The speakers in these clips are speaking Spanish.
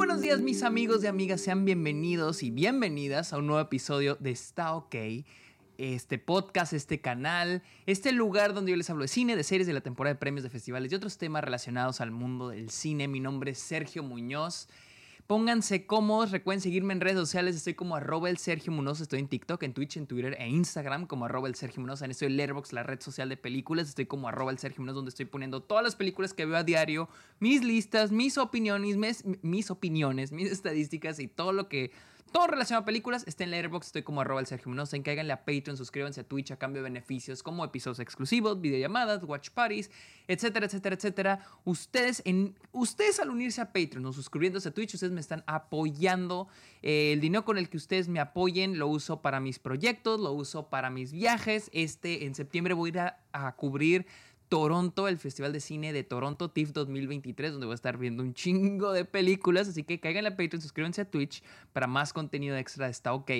buenos días mis amigos y amigas, sean bienvenidos y bienvenidas a un nuevo episodio de Está OK, este podcast, este canal, este lugar donde yo les hablo de cine, de series, de la temporada de premios, de festivales y otros temas relacionados al mundo del cine. Mi nombre es Sergio Muñoz Pónganse cómodos, recuerden seguirme en redes sociales, estoy como arroba el Sergio Munoz, estoy en TikTok, en Twitch, en Twitter e Instagram como arroba el Sergio Munoz, en estoy en Letterboxd, la red social de películas, estoy como arroba el Sergio Munoz, donde estoy poniendo todas las películas que veo a diario, mis listas, mis opiniones, mis, mis opiniones, mis estadísticas y todo lo que todo relacionado a películas está en Letterboxd, estoy como arroba el Sergio Munoz, en cáiganle a Patreon, suscríbanse a Twitch a cambio de beneficios como episodios exclusivos, videollamadas, watch parties, etcétera, etcétera, etcétera. Ustedes, en, ustedes al unirse a Patreon o suscribiéndose a Twitch, ustedes me están apoyando. Eh, el dinero con el que ustedes me apoyen lo uso para mis proyectos, lo uso para mis viajes. Este, en septiembre voy a ir a cubrir Toronto, el Festival de Cine de Toronto TIFF 2023, donde voy a estar viendo un chingo de películas. Así que caigan a Patreon, suscríbanse a Twitch para más contenido extra. Está ok.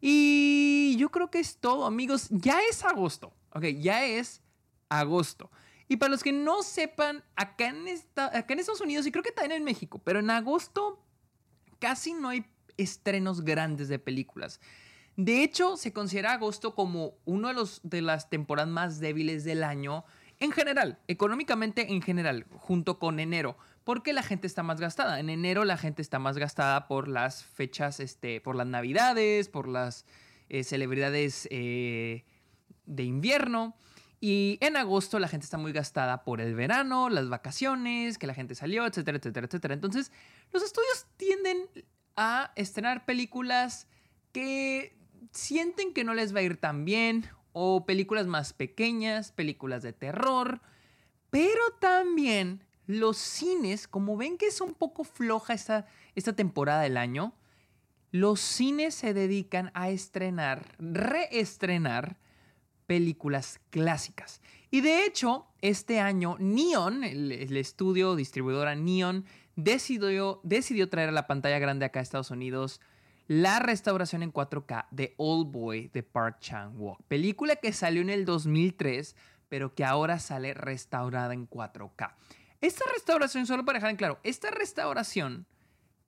Y yo creo que es todo, amigos. Ya es agosto. Ok, ya es agosto. Y para los que no sepan, acá en, acá en Estados Unidos y creo que también en México, pero en agosto casi no hay estrenos grandes de películas. De hecho, se considera agosto como uno de, los, de las temporadas más débiles del año en general, económicamente en general, junto con enero, porque la gente está más gastada. En enero la gente está más gastada por las fechas, este, por las navidades, por las eh, celebridades eh, de invierno. Y en agosto la gente está muy gastada por el verano, las vacaciones, que la gente salió, etcétera, etcétera, etcétera. Entonces, los estudios tienden a estrenar películas que sienten que no les va a ir tan bien o películas más pequeñas, películas de terror, pero también los cines, como ven que es un poco floja esta, esta temporada del año, los cines se dedican a estrenar, reestrenar películas clásicas. Y de hecho, este año Neon, el, el, estudio distribuidora Neon, decidió, decidió traer a la pantalla grande acá a Estados Unidos la restauración en 4K de Old Boy de Park Chan-wook, película que salió en el 2003, pero que ahora sale restaurada en 4K. Esta restauración, solo para dejar en claro, esta restauración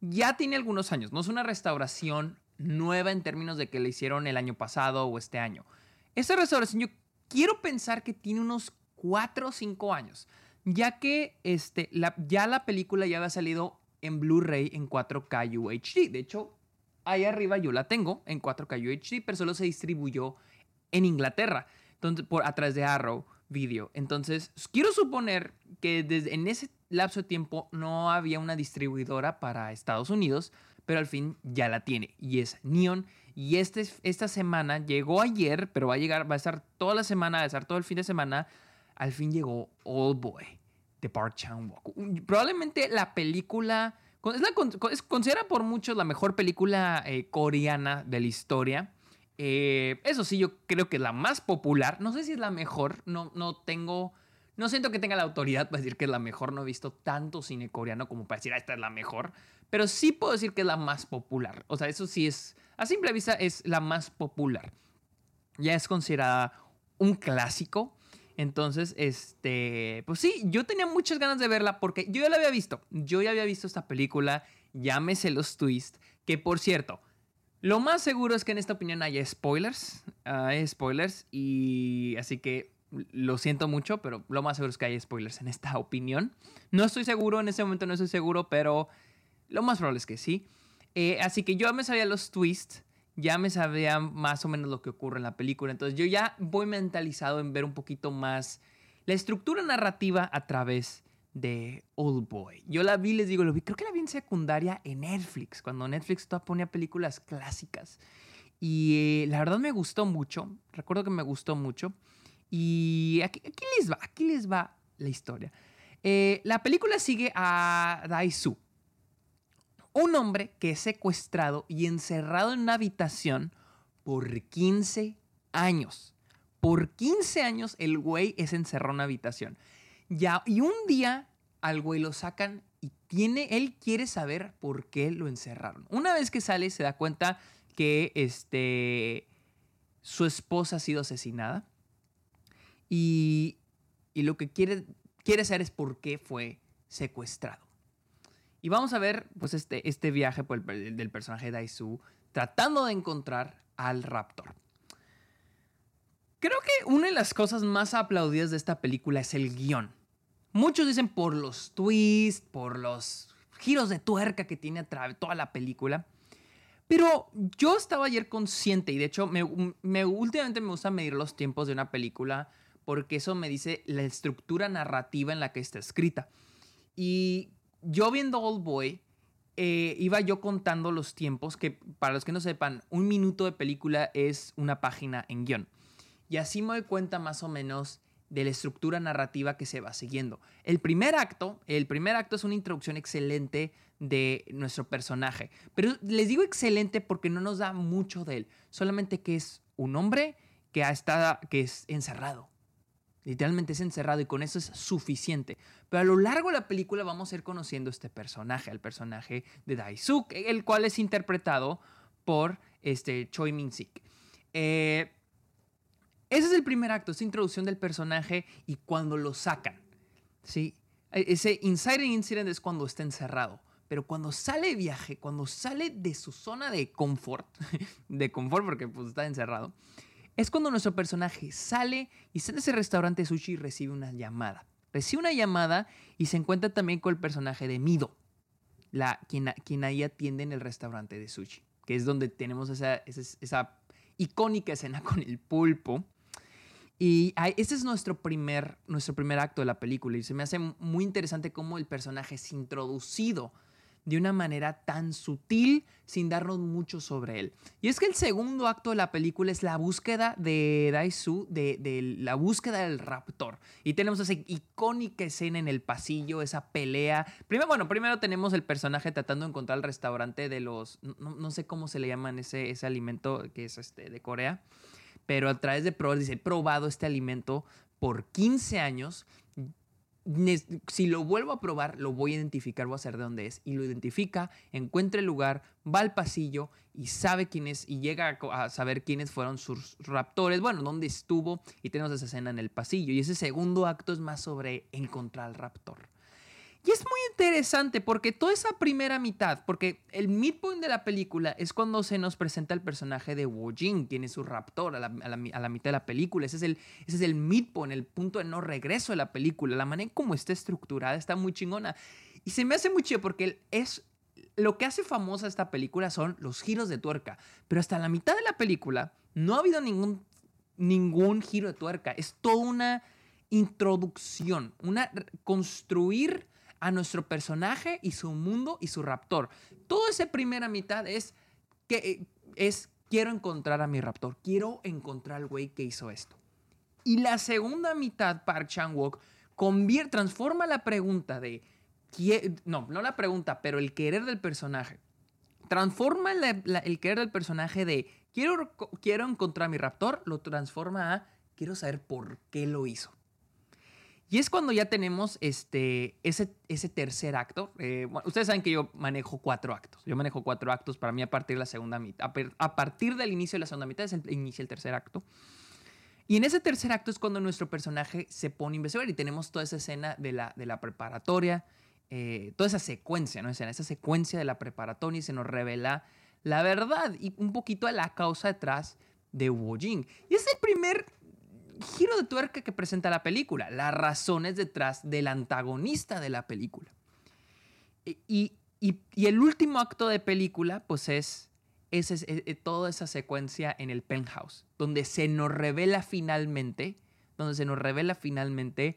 ya tiene algunos años, no es una restauración nueva en términos de que la hicieron el año pasado o este año. Esta restauración yo quiero pensar que tiene unos 4 o 5 años, ya que este, la, ya la película ya había salido en Blu-ray en 4K UHD. De hecho, ahí arriba yo la tengo en 4K UHD, pero solo se distribuyó en Inglaterra, entonces, por, a través de Arrow Video. Entonces, quiero suponer que en ese lapso de tiempo no había una distribuidora para Estados Unidos, pero al fin ya la tiene y es Neon. Y este, esta semana llegó ayer, pero va a llegar, va a estar toda la semana, va a estar todo el fin de semana. Al fin llegó Old Boy de Park Chan-wook. Probablemente la película es, la, considerada por muchos la mejor película eh, coreana de la historia. Eh, eso sí, yo creo que es la más popular. No sé si es la mejor. No, no tengo. No siento que tenga la autoridad para decir que es la mejor. No he visto tanto cine coreano como para decir, ah, esta es la mejor. Pero sí puedo decir que es la más popular. O sea, eso sí es. A simple vista es la más popular. Ya es considerada un clásico. Entonces, este, pues sí, yo tenía muchas ganas de verla porque yo ya la había visto. Yo ya había visto esta película, llámese los twists, que por cierto, lo más seguro es que en esta opinión haya spoilers, hay spoilers y así que lo siento mucho, pero lo más seguro es que haya spoilers en esta opinión. No estoy seguro, en este momento no estoy seguro, pero lo más probable es que sí. Eh, así que yo me sabía los twists ya me sabía más o menos lo que ocurre en la película. Entonces yo ya voy mentalizado en ver un poquito más la estructura narrativa a través de Old Boy. Yo la vi, les digo, lo vi, creo que la vi en secundaria en Netflix, cuando Netflix ponía películas clásicas. Y eh, la verdad me gustó mucho, recuerdo que me gustó mucho. Y aquí, les va, aquí les va la historia. Eh, la película sigue a Daisu, un hombre que es secuestrado y encerrado en una habitación por 15 años. Por 15 años el güey es encerrado en una habitación. Ya, y un día al güey lo sacan y tiene, él quiere saber por qué lo encerraron. Una vez que sale se da cuenta que este, su esposa ha sido asesinada y, y lo que quiere, quiere saber es por qué fue secuestrado. Y vamos a ver pues este, este viaje del personaje de Daisu tratando de encontrar al raptor. Creo que una de las cosas más aplaudidas de esta película es el guion. Muchos dicen por los twists, por los giros de tuerca que tiene a toda la película. Pero yo estaba ayer consciente y de hecho me- últimamente me gusta medir los tiempos de una película porque eso me dice la estructura narrativa en la que está escrita. Y yo viendo Old Boy, eh, iba yo contando los tiempos, que para los que no sepan, un minuto de película es una página en guion. Y así me doy cuenta más o menos de la estructura narrativa que se va siguiendo. El primer acto, el primer acto es una introducción excelente de nuestro personaje. Pero les digo excelente porque no nos da mucho de él. Solamente que es un hombre que estado, que es encerrado. Literalmente es encerrado y con eso es suficiente. Pero a lo largo de la película vamos a ir conociendo este personaje, el personaje de Daisuk, el cual es interpretado por este Choi Min-sik. Eh, ese es el primer acto, esa introducción del personaje y cuando lo sacan. ¿sí? E- Ese inciting incident es cuando está encerrado. Pero cuando sale viaje, cuando sale de su zona de confort, de confort porque pues, está encerrado, es cuando nuestro personaje sale y está en ese restaurante sushi y recibe una llamada. Recibe una llamada y se encuentra también con el personaje de Mido, la, quien, quien ahí atiende en el restaurante de sushi, que es donde tenemos esa, esa, esa icónica escena con el pulpo. Y ese es nuestro primer, nuestro primer acto de la película y se me hace muy interesante cómo el personaje es introducido de una manera tan sutil sin darnos mucho sobre él. Y es que el segundo acto de la película es la búsqueda de Daisu, de, de la búsqueda del raptor. Y tenemos esa icónica escena en el pasillo, esa pelea. Primero, bueno, primero tenemos el personaje tratando de encontrar el restaurante de los, no, no sé cómo se le llaman ese, ese alimento que es este, de Corea, pero a través de probar, dice, he probado este alimento por 15 años si lo vuelvo a probar, lo voy a identificar, voy a saber de dónde es. Y lo identifica, encuentra el lugar, va al pasillo y sabe quién es, y llega a saber quiénes fueron sus raptores, bueno, dónde estuvo, y tenemos esa escena en el pasillo. Y ese segundo acto es más sobre encontrar al raptor. Y es muy interesante porque toda esa primera mitad, porque el midpoint de la película es cuando se nos presenta el personaje de Wu Jing, quien es su raptor a la, a la a la mitad de la película. Ese es, el, ese es el midpoint, el punto de no regreso de la película. La manera en cómo está estructurada está muy chingona. Y se me hace muy chido porque es, lo que hace famosa esta película son los giros de tuerca. Pero hasta la mitad de la película no ha habido ningún, ningún giro de tuerca. Es toda una introducción, una construir a nuestro personaje y su mundo y su raptor. Toda esa primera mitad es que eh, es quiero encontrar a mi raptor, quiero encontrar al güey que hizo esto. Y la segunda mitad, Park Chan-wook convierte, transforma la pregunta de no, no la pregunta, pero el querer del personaje. Transforma la- el querer del personaje de quiero, quiero encontrar a mi raptor, lo transforma a quiero saber por qué lo hizo. Y es cuando ya tenemos este, ese, tercer acto. Eh, ustedes saben que yo manejo cuatro actos. Yo manejo cuatro actos. Para mí, a partir de la segunda mitad, a, a partir del inicio de la segunda mitad, es el, inicia el tercer acto. Y en ese tercer acto es cuando nuestro personaje se pone a investigar y tenemos toda esa escena de la, de la preparatoria, eh, toda esa secuencia, ¿no? Esa, secuencia de la preparatoria y se nos revela la verdad y un poquito de la causa detrás de Wu Jing. Y es el primer giro de tuerca que presenta la película, las razones detrás del antagonista de la película. Y, y- el último acto de película, pues es, es- es- toda esa secuencia en el penthouse, donde se nos revela finalmente, donde se nos revela finalmente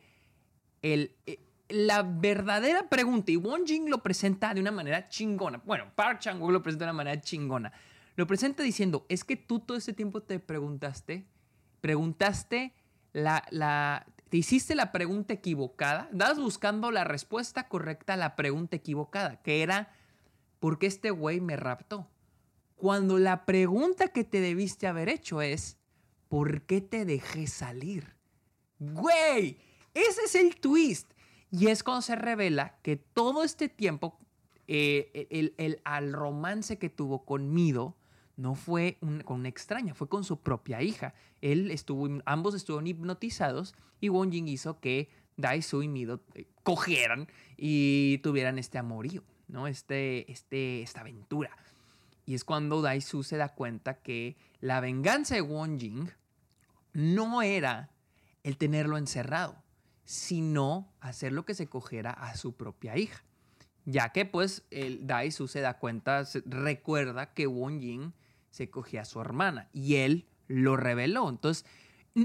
la verdadera pregunta. Y Won Jing lo presenta de una manera chingona. Bueno, Park Chan-wook lo presenta de una manera chingona. Lo presenta diciendo, es que tú todo ese tiempo te preguntaste preguntaste la, la, te hiciste la pregunta equivocada, estabas buscando la respuesta correcta a la pregunta equivocada, que era, ¿por qué este güey me raptó? Cuando la pregunta que te debiste haber hecho es, ¿por qué te dejé salir? Güey, ese es el twist. Y es cuando se revela que todo este tiempo, eh, el, el- al romance que tuvo con Mido, no fue un- con una extraña, fue con su propia hija. Él estuvo, ambos estuvieron hipnotizados y Won Jing hizo que Daisu y Mido eh, cogieran y tuvieran este amorío. ¿no? Este, este, esta aventura. Y es cuando Daisu se da cuenta que la venganza de Won Jing no era el tenerlo encerrado, sino hacer lo que se cogiera a su propia hija. Ya que pues el Daisu se da cuenta, recuerda que Won Jing se cogía a su hermana y él lo reveló. Entonces,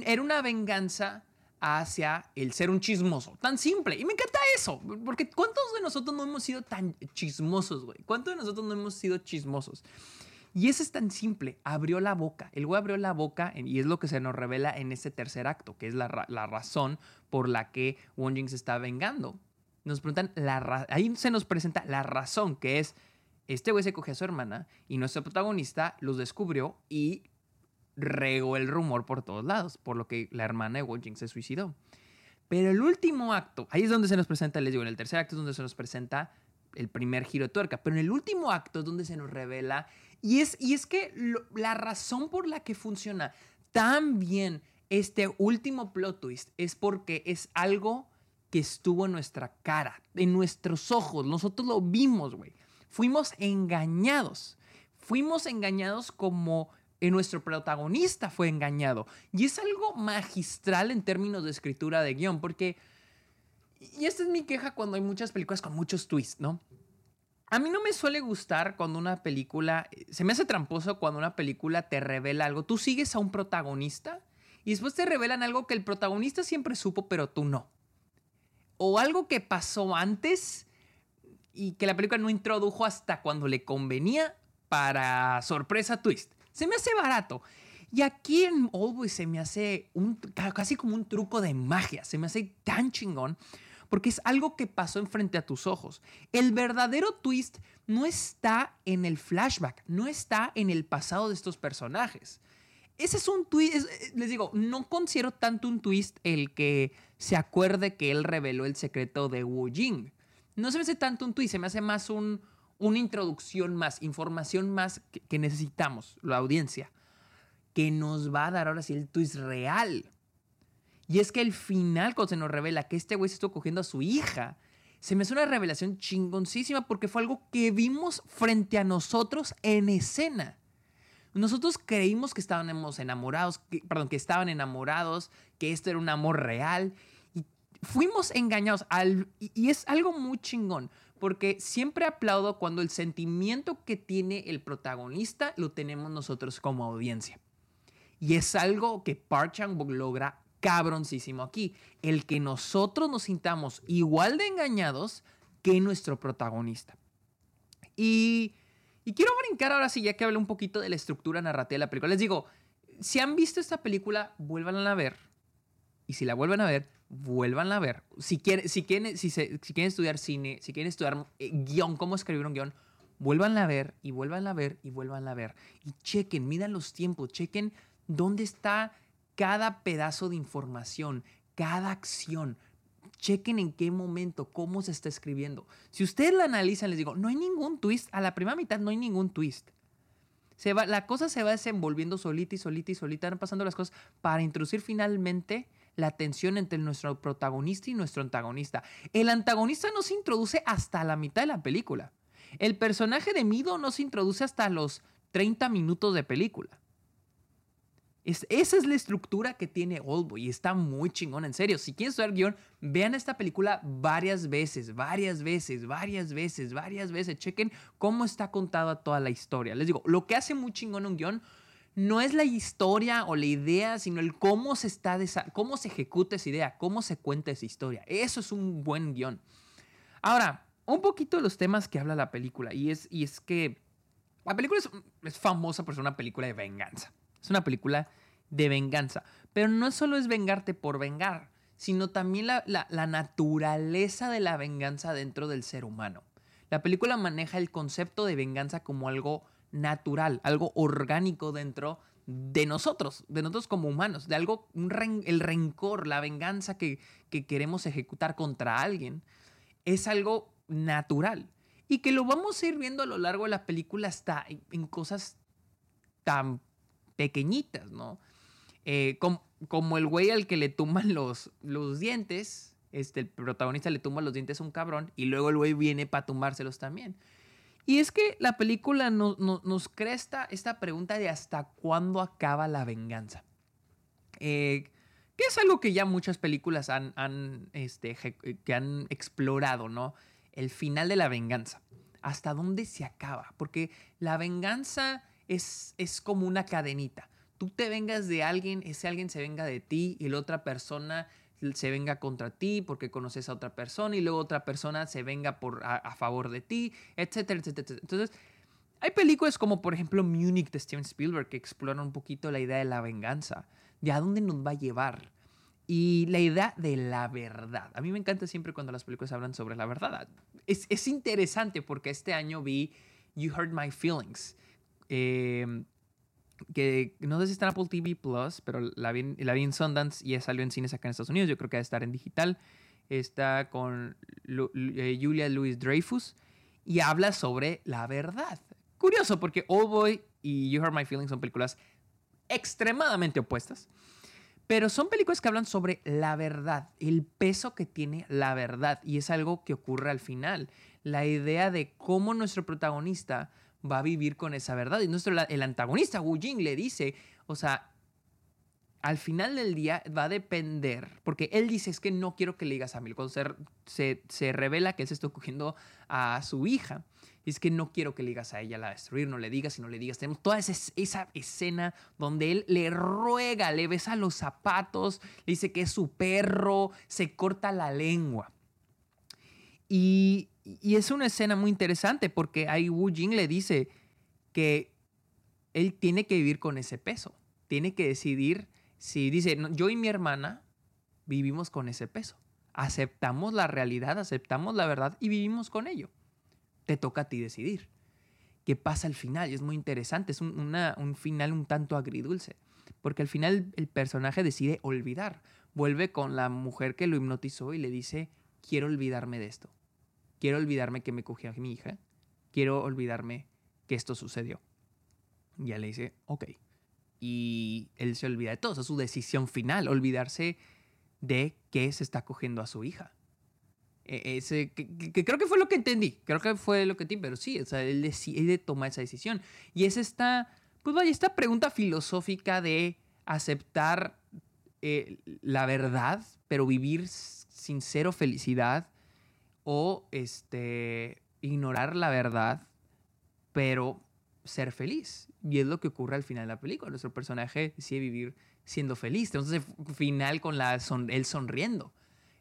era una venganza hacia el ser un chismoso. Tan simple. Y me encanta eso. Porque ¿cuántos de nosotros no hemos sido tan chismosos, güey? ¿Cuántos de nosotros no hemos sido chismosos? Y eso es tan simple. Abrió la boca. El güey abrió la boca y es lo que se nos revela en este tercer acto, que es la, razón por la que Won Jing se está vengando. Nos preguntan, la ahí se nos presenta la razón, que es, este güey se cogió a su hermana y nuestro protagonista los descubrió y regó el rumor por todos lados, por lo que la hermana de Jing se suicidó. Pero el último acto, ahí es donde se nos presenta, les digo, en el tercer acto es donde se nos presenta el primer giro de tuerca, pero en el último acto es donde se nos revela, y es, y es que la razón por la que funciona tan bien este último plot twist es porque es algo que estuvo en nuestra cara, en nuestros ojos, nosotros lo vimos, güey. Fuimos engañados, fuimos engañados como y nuestro protagonista fue engañado. Y es algo magistral en términos de escritura de guion, porque, y esta es mi queja cuando hay muchas películas con muchos twists, ¿no? A mí no me suele gustar cuando una película, se me hace tramposo cuando una película te revela algo. Tú sigues a un protagonista y después te revelan algo que el protagonista siempre supo, pero tú no. O algo que pasó antes y que la película no introdujo hasta cuando le convenía para sorpresa twist. Se me hace barato. Y aquí en Always se me hace un, casi como un truco de magia. Se me hace tan chingón porque es algo que pasó enfrente a tus ojos. El verdadero twist no está en el flashback, no está en el pasado de estos personajes. Ese es un twist, eh, les digo, no considero tanto un twist el que se acuerde que él reveló el secreto de Wu Jing. No se me hace tanto un twist, se me hace más un, una introducción más, información más que, necesitamos, la audiencia, que nos va a dar ahora sí el twist real. Y es que el final, cuando se nos revela que este güey se está cogiendo a su hija, se me hace una revelación chingoncísima porque fue algo que vimos frente a nosotros en escena. Nosotros creímos que estábamos enamorados, perdón, que estaban enamorados, que esto era un amor real. Fuimos engañados. Al, y es algo muy chingón porque siempre aplaudo cuando el sentimiento que tiene el protagonista lo tenemos nosotros como audiencia. Y es algo que Park logra cabroncísimo aquí, el que nosotros nos sintamos igual de engañados que nuestro protagonista. Y, quiero brincar ahora sí, ya que hablé un poquito de la estructura narrativa de la película. Les digo, si han visto esta película, vuelvan a ver. Y si la vuelven a ver, vuelvan a ver. Si quieren, si quieren, si, se, estudiar cine, si quieren estudiar eh, guion, cómo escribir un guion, vuelvan a ver y vuelvan a ver y vuelvan a ver. Y chequen, midan los tiempos, chequen dónde está cada pedazo de información, cada acción. Chequen en qué momento, cómo se está escribiendo. Si ustedes la analizan, les digo, no hay ningún twist. A la primera mitad no hay ningún twist. La cosa se va desenvolviendo solita y solita y solita, van pasando las cosas para introducir finalmente la tensión entre nuestro protagonista y nuestro antagonista. El antagonista no se introduce hasta la mitad de la película. El personaje de Mido no se introduce hasta los 30 minutos de película. Es, esa es la estructura que tiene Oldboy y está muy chingón, en serio. Si quieren estudiar guion, vean esta película varias veces, varias veces, varias veces, varias veces. Chequen cómo está contada toda la historia. Les digo, lo que hace muy chingón un guion no es la historia o la idea, sino el cómo se, está cómo se ejecuta esa idea, cómo se cuenta esa historia. Eso es un buen guion. Ahora, un poquito de los temas que habla la película, y es, y es que la película es, famosa por ser una película de venganza. Es una película de venganza. Pero no solo es vengarte por vengar, sino también la, la naturaleza de la venganza dentro del ser humano. La película maneja el concepto de venganza como algo natural, algo orgánico dentro de nosotros, de nosotros como humanos, de algo, el rencor, la venganza que, queremos ejecutar contra alguien, es algo natural. Y que lo vamos a ir viendo a lo largo de la película hasta en, cosas tan pequeñitas, ¿no? Eh, como, el güey al que le tuman los, los dientes este, el protagonista le tumba los dientes a un cabrón y luego el güey viene para tumbárselos también. Y es que la película nos crea esta, pregunta de hasta cuándo acaba la venganza. Eh, que es algo que ya muchas películas han, han, este, que han explorado, ¿no? El final de la venganza. ¿Hasta dónde se acaba? Porque la venganza es, es como una cadenita. Tú te vengas de alguien, ese alguien se venga de ti y la otra persona se venga contra ti porque conoces a otra persona y luego otra persona se venga por, a, favor de ti, etcétera, etcétera, Entonces, hay películas como por ejemplo Munich de Steven Spielberg que exploran un poquito la idea de la venganza, de a dónde nos va a llevar. Y la idea de la verdad. A mí me encanta siempre cuando las películas hablan sobre la verdad. Es, es interesante porque este año vi You Hurt My Feelings. Eh, que no sé si está en Apple TV Plus, pero la vi, en Sundance y ya salió en cines acá en Estados Unidos. Yo creo que va a estar en digital. Está con eh, Julia Louis Dreyfus y habla sobre la verdad. Curioso, porque Old Boy y You Hurt My Feelings son películas extremadamente opuestas, pero son películas que hablan sobre la verdad, el peso que tiene la verdad, y es algo que ocurre al final. La idea de cómo nuestro protagonista va a vivir con esa verdad. Y nuestro, el antagonista Wu Jing le dice, o sea, al final del día va a depender, porque él dice es que no quiero que le digas a mí, cuando se, se, revela que él se está cogiendo a su hija, y es que no quiero que le digas a ella la destruir, no le digas y no le digas. Tenemos toda esa, esa escena donde él le ruega, le besa los zapatos, le dice que es su perro, se corta la lengua. Y, y es una escena muy interesante porque ahí Wu Jing le dice que él tiene que vivir con ese peso. Tiene que decidir si dice, yo y mi hermana vivimos con ese peso. Aceptamos la realidad, aceptamos la verdad y vivimos con ello. Te toca a ti decidir. ¿Qué pasa al final? Y es muy interesante. Es un, un final un tanto agridulce. Porque al final el personaje decide olvidar. Vuelve con la mujer que lo hipnotizó y le dice, quiero olvidarme de esto quiero olvidarme que me cogí a mi hija, quiero olvidarme que esto sucedió. Y le dice, ok. Y él se olvida de todo, es su decisión final, olvidarse de que se está cogiendo a su hija. E, ese, que, creo que fue lo que entendí, creo que fue lo que entendí, pero sí, o sea, él decide tomar esa decisión. Y es esta, pues vaya, esta pregunta filosófica de aceptar eh, la verdad, pero vivir sincero felicidad o este, ignorar la verdad, pero ser feliz. Y es lo que ocurre al final de la película. Nuestro personaje decide vivir siendo feliz. Entonces, final con la él sonriendo.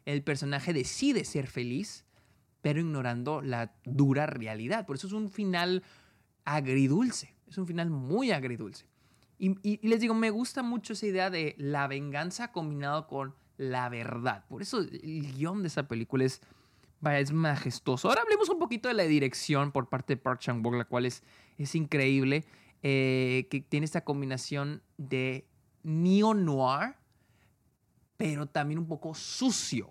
El personaje decide ser feliz, pero ignorando la dura realidad. Por eso es un final agridulce. Es un final muy agridulce. Y, y, les digo, me gusta mucho esa idea de la venganza combinado con la verdad. Por eso el guion de esa película es es majestuoso. Ahora hablemos un poquito de la dirección por parte de Park Chan-wook, la cual es, es increíble, eh, que tiene esta combinación de neo-noir, pero también un poco sucio,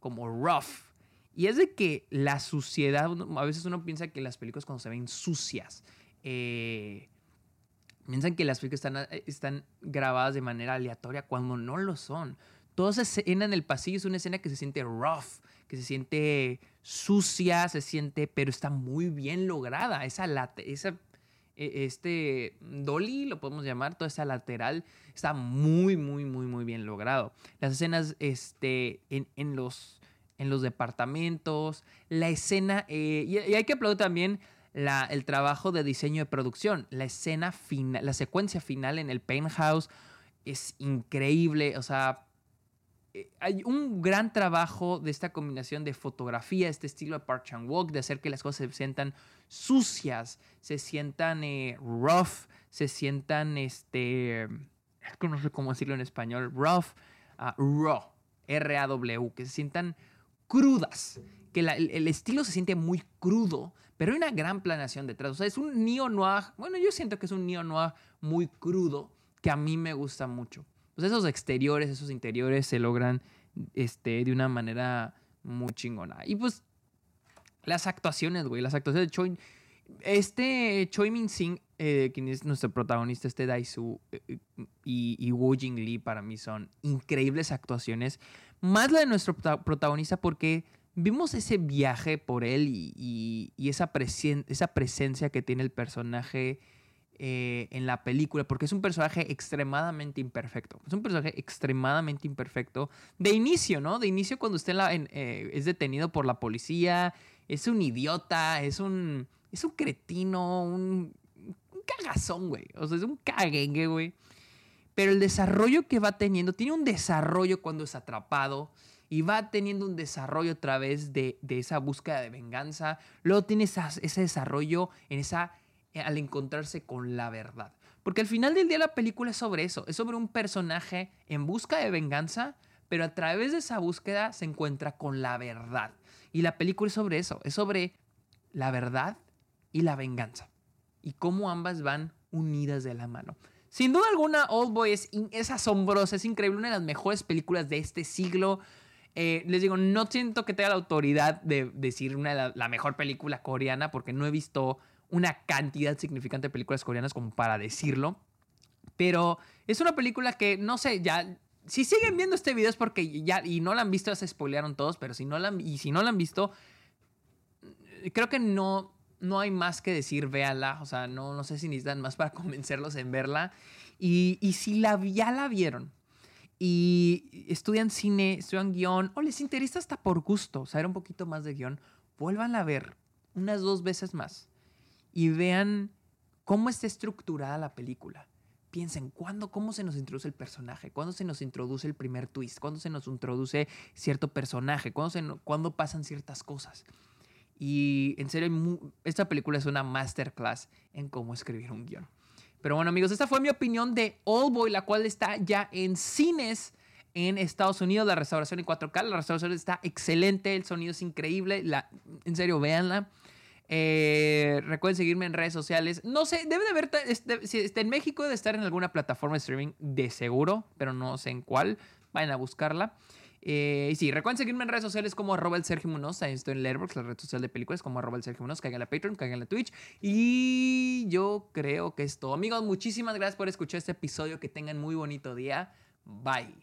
como rough. Y es de que la suciedad, a veces uno piensa que las películas cuando se ven sucias, eh, piensan que las películas están, eh, están grabadas de manera aleatoria cuando no lo son. Toda esa escena en el pasillo es una escena que se siente rough, que se siente sucia, se siente, pero está muy bien lograda. Esa, esa e, este dolly, lo podemos llamar, toda esa lateral, está muy, muy, muy, muy bien logrado. Las escenas este, en, los, en los departamentos, la escena, eh, y, hay que aplaudir también la, el trabajo de diseño de producción, la escena final, la secuencia final en el penthouse es increíble, o sea, hay un gran trabajo de esta combinación de fotografía, este estilo de Park Chan Wook, de hacer que las cosas se sientan sucias, se sientan eh, rough, se sientan, este, no sé cómo decirlo en español, rough, uh, raw, R-A-W, que se sientan crudas, que el, estilo se siente muy crudo, pero hay una gran planeación detrás. O sea, es un neo-noir, bueno, yo siento que es un neo-noir muy crudo, que a mí me gusta mucho pues esos exteriores, esos interiores se logran este, de una manera muy chingona. Y pues las actuaciones, güey, las actuaciones de Choi. Este Choi Min Sing, eh, quien es nuestro protagonista, este Daisu, eh, y, y Jing Lee para mí son increíbles actuaciones. más la de nuestro protagonista porque vimos ese viaje por él y, esa, esa presencia que tiene el personaje eh, en la película, porque es un personaje extremadamente imperfecto. Es un personaje extremadamente imperfecto de inicio, ¿no? De inicio cuando usted eh, es detenido por la policía, es un idiota, es un, es un cretino, un, cagazón, güey. O sea, es un caguengue, güey. Pero el desarrollo que va teniendo, tiene un desarrollo cuando es atrapado y va teniendo un desarrollo a través de, esa búsqueda de venganza. Luego tiene ese desarrollo en esa, al encontrarse con la verdad. Porque al final del día la película es sobre eso, es sobre un personaje en busca de venganza, pero a través de esa búsqueda se encuentra con la verdad. Y la película es sobre eso, es sobre la verdad y la venganza. Y cómo ambas van unidas de la mano. Sin duda alguna, Old Boy es, es es increíble, una de las mejores películas de este siglo. Eh, les digo, no siento que tenga la autoridad de decir una, la, mejor película coreana porque no he visto una cantidad significante de películas coreanas como para decirlo. Pero es una película que, no sé, ya... Si siguen viendo este video es porque ya... Y no la han visto, ya se spoilearon todos, pero si no la y si no la han visto, creo que no, no hay más que decir, véanla. O sea, no, no sé si necesitan más para convencerlos en verla. Y, y si la, ya la vieron, y estudian cine, estudian guion, o les interesa hasta por gusto saber un poquito más de guion, vuelvan a ver unas dos veces más y vean cómo está estructurada la película. Piensen, ¿cuándo, cómo se nos introduce el personaje? ¿Cuándo se nos introduce el primer twist? ¿Cuándo se nos introduce cierto personaje? ¿Cuándo, se, cuándo pasan ciertas cosas? Y en serio, esta película es una masterclass en cómo escribir un guion. Pero bueno, amigos, esta fue mi opinión de All Boy, la cual está ya en cines en Estados Unidos. La restauración en 4K, la restauración está excelente, el sonido es increíble. La, en serio, véanla. Eh, recuerden seguirme en redes sociales. No sé, debe de haber, si está en México, debe estar en alguna plataforma de streaming de seguro, pero no sé en cuál. Vayan a buscarla. Eh, y sí, recuerden seguirme en redes sociales como arroba el Sergio Munoz. Ahí estoy en Letterboxd, la red social de películas, como arroba el Sergio Munoz. Caigan a Patreon, caigan a Twitch. Y yo creo que es todo. Amigos, muchísimas gracias por escuchar este episodio. Que tengan muy bonito día. Bye.